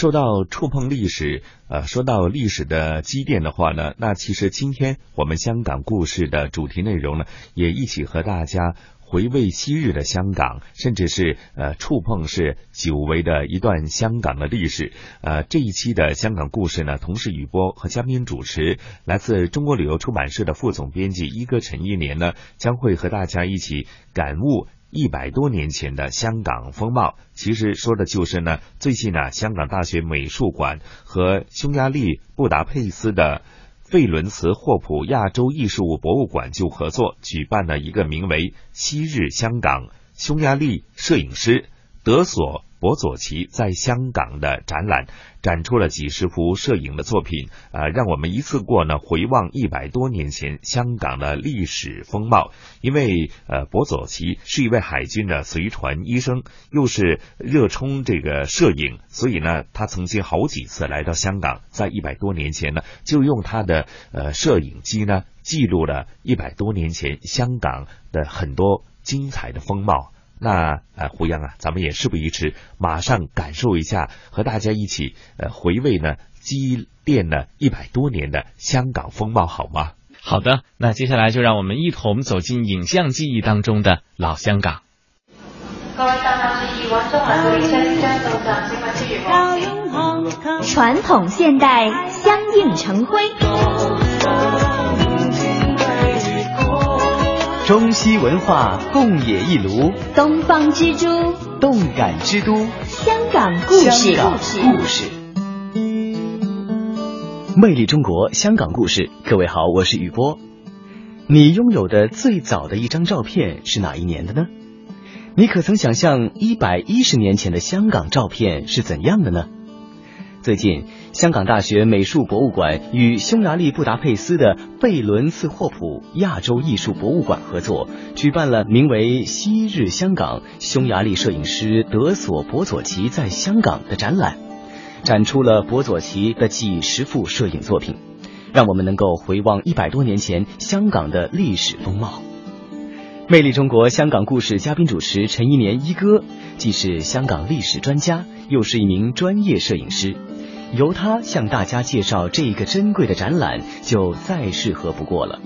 说到触碰历史，呃，说到历史的积淀的话呢，那其实今天我们香港故事的主题内容呢，也一起和大家回味昔日的香港，甚至是呃触碰是久违的一段香港的历史。呃，这一期的香港故事呢，同时雨波和嘉宾主持，来自中国旅游出版社的副总编辑一哥陈一年呢，将会和大家一起感悟。一百多年前的香港风貌，其实说的就是呢。最近呢，香港大学美术馆和匈牙利布达佩斯的费伦茨霍普亚洲艺术博物馆就合作举办了一个名为《昔日香港》匈牙利摄影师德索。博佐奇在香港的展览展出了几十幅摄影的作品，呃，让我们一次过呢回望一百多年前香港的历史风貌。因为呃，博佐奇是一位海军的随船医生，又是热衷这个摄影，所以呢，他曾经好几次来到香港，在一百多年前呢，就用他的呃摄影机呢记录了一百多年前香港的很多精彩的风貌。那呃，胡杨啊，咱们也事不宜迟，马上感受一下，和大家一起呃回味呢积淀了一百多年的香港风貌，好吗？好的，那接下来就让我们一同走进影像记忆当中的老香港。传统现代相映成辉。中西文化共冶一炉，东方之珠，动感之都，香港故事。香港故事，魅力中国香港故事。各位好，我是雨波。你拥有的最早的一张照片是哪一年的呢？你可曾想象一百一十年前的香港照片是怎样的呢？最近，香港大学美术博物馆与匈牙利布达佩斯的贝伦茨霍普亚洲艺术博物馆合作，举办了名为《昔日香港：匈牙利摄影师德索博佐奇在香港》的展览，展出了博佐奇的几十幅摄影作品，让我们能够回望一百多年前香港的历史风貌。魅力中国香港故事嘉宾主持陈一年一哥，既是香港历史专家，又是一名专业摄影师。由他向大家介绍这个珍贵的展览，就再适合不过了。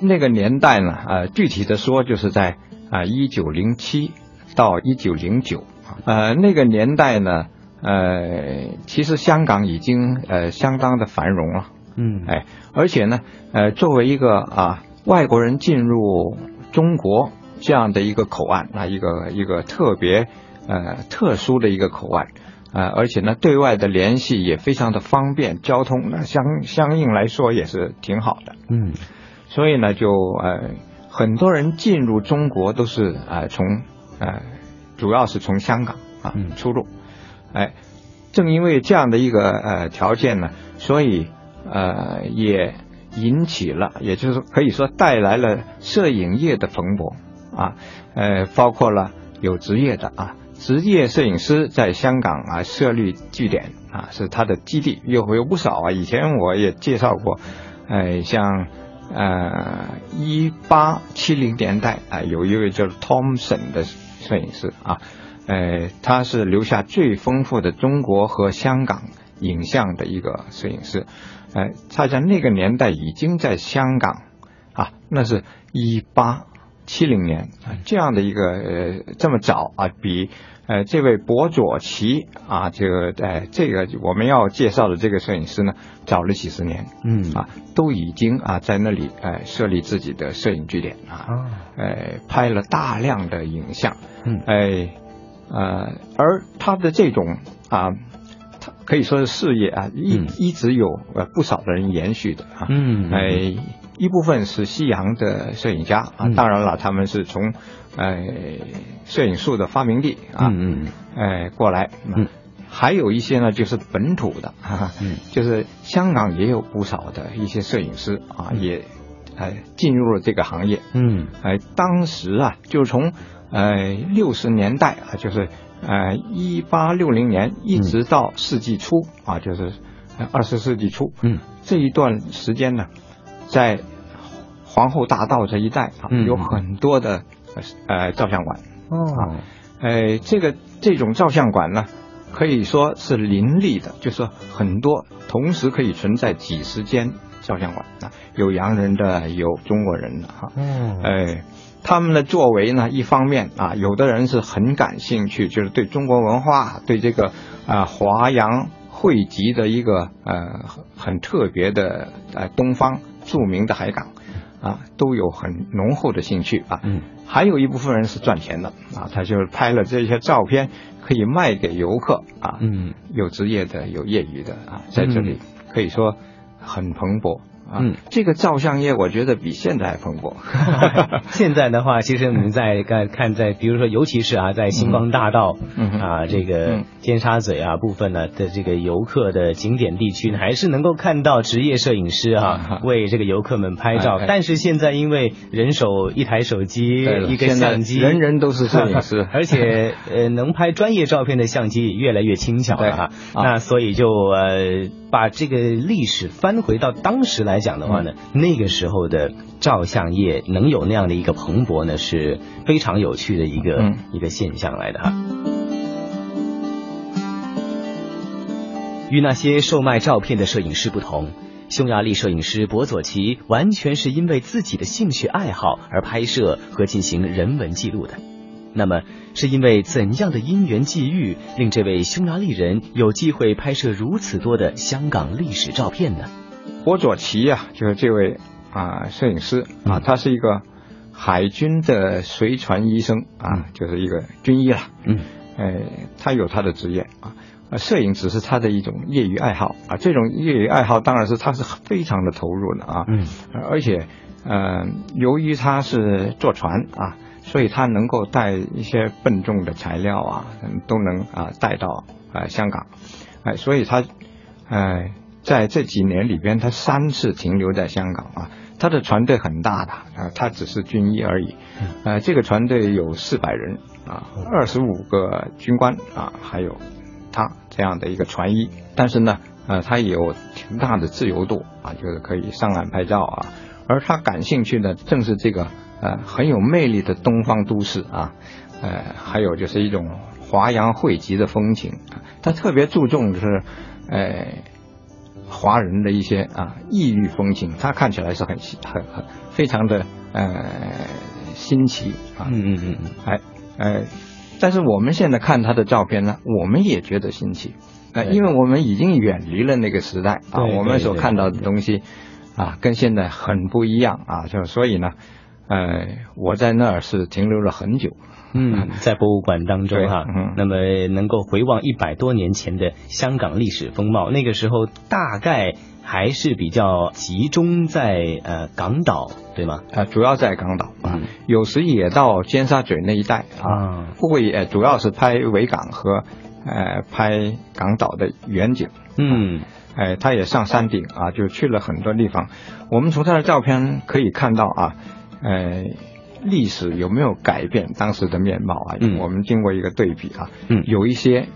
那个年代呢，呃，具体的说，就是在啊一九零七到一九零九，呃，那个年代呢，呃，其实香港已经呃相当的繁荣了，嗯，哎，而且呢，呃，作为一个啊外国人进入中国这样的一个口岸啊，一个一个特别呃特殊的一个口岸。呃，而且呢，对外的联系也非常的方便，交通那相相应来说也是挺好的。嗯，所以呢，就呃很多人进入中国都是呃从呃主要是从香港啊出入。哎，正因为这样的一个呃条件呢，所以呃也引起了，也就是可以说带来了摄影业的蓬勃啊，呃，包括了有职业的啊。职业摄影师在香港啊设立据点啊是他的基地，有有不少啊。以前我也介绍过，呃，像呃一八七零年代啊，有一位叫 Thompson 的摄影师啊，呃，他是留下最丰富的中国和香港影像的一个摄影师，呃，他在那个年代已经在香港啊，那是一八。七零年啊，这样的一个呃这么早啊，比呃这位博佐奇啊，这个呃这个我们要介绍的这个摄影师呢，早了几十年，嗯。啊，都已经啊在那里呃设立自己的摄影据点啊，呃拍了大量的影像，嗯，哎呃而他的这种啊，他可以说是事业啊，一一直有呃不少的人延续的啊，嗯，哎。一部分是西洋的摄影家啊，当然了，他们是从，呃，摄影术的发明地啊，嗯嗯，哎过来，嗯，还有一些呢，就是本土的，嗯，就是香港也有不少的一些摄影师啊，也，哎进入了这个行业，嗯，哎，当时啊，就从，呃六十年代啊，就是呃一八六零年一直到世纪初啊，就是二十世纪初，嗯，这一段时间呢。在皇后大道这一带啊，有很多的呃照相馆哦，呃，这个这种照相馆呢，可以说是林立的，就是说很多同时可以存在几十间照相馆啊，有洋人的，有中国人的哈。嗯，哎，他们的作为呢，一方面啊，有的人是很感兴趣，就是对中国文化，对这个啊华洋汇集的一个呃很特别的呃东方著名的海港啊，都有很浓厚的兴趣啊。嗯，还有一部分人是赚钱的啊，他就是拍了这些照片。可以卖给游客啊，嗯，有职业的，有业余的啊，在这里可以说很蓬勃。嗯，这个照相业我觉得比现在还蓬勃。现在的话，其实我们在看看在，比如说，尤其是啊，在星光大道啊，这个尖沙咀啊部分呢的这个游客的景点地区，还是能够看到职业摄影师啊为这个游客们拍照。但是现在因为人手一台手机，一个相机，人人都是摄影师，而且呃能拍专业照片的相机也越来越轻巧了哈。那所以就呃把这个历史翻回到当时来。讲的话呢，那个时候的照相业能有那样的一个蓬勃呢，是非常有趣的一个一个现象来的哈。与那些售卖照片的摄影师不同，匈牙利摄影师博佐奇完全是因为自己的兴趣爱好而拍摄和进行人文记录的。那么，是因为怎样的因缘际遇，令这位匈牙利人有机会拍摄如此多的香港历史照片呢？波佐奇啊，就是这位啊摄影师啊，他是一个海军的随船医生啊，就是一个军医了。嗯，哎，他有他的职业啊，摄影只是他的一种业余爱好啊。这种业余爱好当然是他是非常的投入的啊。嗯，而且呃，由于他是坐船啊，所以他能够带一些笨重的材料啊，都能啊带到啊香港，哎，所以他哎。在这几年里边，他三次停留在香港啊。他的船队很大的啊，他只是军医而已。呃，这个船队有四百人啊，二十五个军官啊，还有他这样的一个船医。但是呢，呃，他有挺大的自由度啊，就是可以上岸拍照啊。而他感兴趣的正是这个呃很有魅力的东方都市啊，呃，还有就是一种华洋汇集的风情。他特别注重就是，呃。华人的一些啊异域风情，他看起来是很很很非常的呃新奇啊，嗯嗯嗯，哎哎，但是我们现在看他的照片呢，我们也觉得新奇，啊，因为我们已经远离了那个时代啊，我们所看到的东西啊跟现在很不一样啊，就所以呢，呃，我在那儿是停留了很久。嗯，在博物馆当中哈，那么能够回望一百多年前的香港历史风貌，那个时候大概还是比较集中在呃港岛，对吗？啊，主要在港岛啊，有时也到尖沙咀那一带啊，不过也主要是拍维港和呃拍港岛的远景。嗯，哎，他也上山顶啊，就去了很多地方。我们从他的照片可以看到啊，呃。历史有没有改变当时的面貌啊？嗯，我们经过一个对比啊，嗯，有一些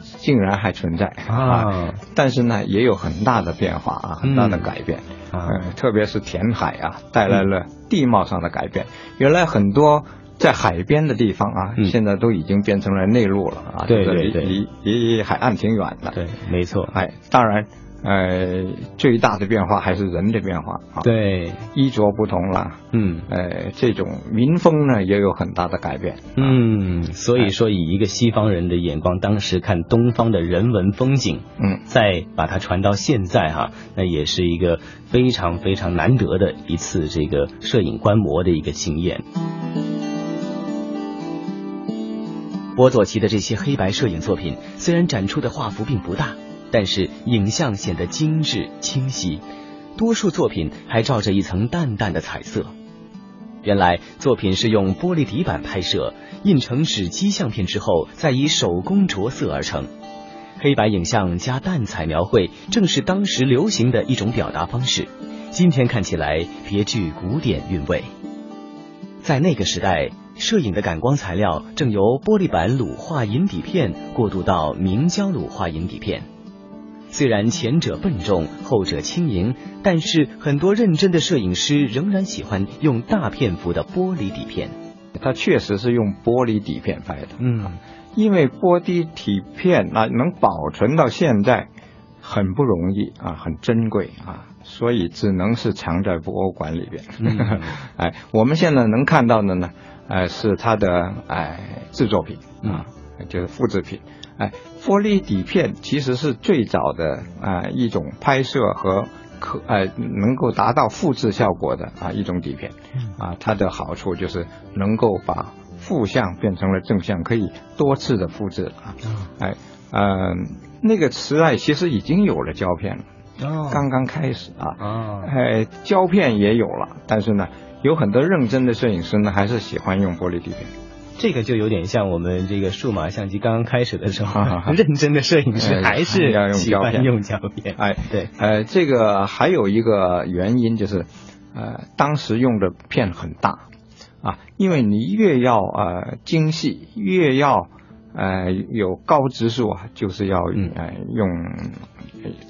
竟然还存在啊，但是呢，也有很大的变化啊，很大的改变啊，特别是填海啊，带来了地貌上的改变。原来很多在海边的地方啊，现在都已经变成了内陆了啊，对对对，离离海岸挺远的。对，没错。哎，当然。呃，最大的变化还是人的变化啊。对，衣着不同了。嗯，呃，这种民风呢也有很大的改变。嗯，所以说以一个西方人的眼光，当时看东方的人文风景，嗯，再把它传到现在哈，那也是一个非常非常难得的一次这个摄影观摩的一个经验。波佐奇的这些黑白摄影作品，虽然展出的画幅并不大。但是影像显得精致清晰，多数作品还罩着一层淡淡的彩色。原来作品是用玻璃底板拍摄，印成纸基相片之后，再以手工着色而成。黑白影像加淡彩描绘，正是当时流行的一种表达方式。今天看起来别具古典韵味。在那个时代，摄影的感光材料正由玻璃板卤化银底片过渡到明胶卤化银底片。虽然前者笨重，后者轻盈，但是很多认真的摄影师仍然喜欢用大片幅的玻璃底片。他确实是用玻璃底片拍的，嗯，因为玻璃底片啊能保存到现在很不容易啊，很珍贵啊，所以只能是藏在博物馆里边。哎，我们现在能看到的呢，呃，是它的哎制作品啊，就是复制品。哎，玻璃底片其实是最早的啊一种拍摄和可呃能够达到复制效果的啊一种底片。啊，它的好处就是能够把负向变成了正向，可以多次的复制啊。哎，嗯，那个时代其实已经有了胶片了，刚刚开始啊。哎，胶片也有了，但是呢，有很多认真的摄影师呢，还是喜欢用玻璃底片。这个就有点像我们这个数码相机刚刚开始的时候，认真的摄影师 还是要用胶片。用胶片。哎，对，呃，这个还有一个原因就是，呃，当时用的片很大啊，因为你越要呃精细，越要呃有高指数啊，就是要呃用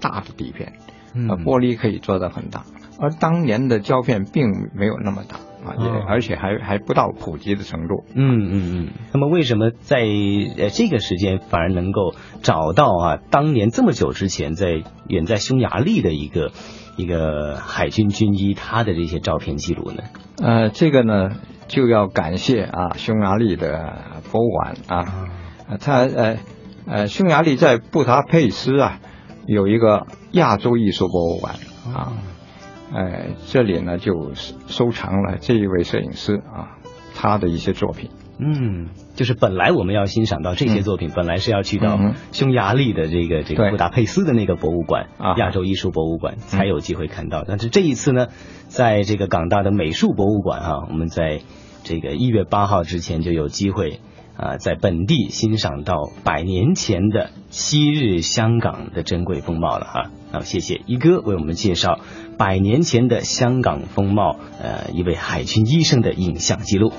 大的底片，呃，玻璃可以做到很大，而当年的胶片并没有那么大。啊，也而且还还不到普及的程度。嗯嗯嗯。那么为什么在呃这个时间反而能够找到啊，当年这么久之前在远在匈牙利的一个一个海军军医他的这些照片记录呢？呃，这个呢就要感谢啊匈牙利的博物馆啊，他呃呃匈牙利在布达佩斯啊有一个亚洲艺术博物馆啊。哎，这里呢就收藏了这一位摄影师啊，他的一些作品。嗯，就是本来我们要欣赏到这些作品，本来是要去到匈牙利的这个这个布达佩斯的那个博物馆啊，亚洲艺术博物馆才有机会看到。但是这一次呢，在这个港大的美术博物馆啊，我们在这个一月八号之前就有机会。啊，在本地欣赏到百年前的昔日香港的珍贵风貌了哈。要谢谢一哥为我们介绍百年前的香港风貌，呃，一位海军医生的影像记录。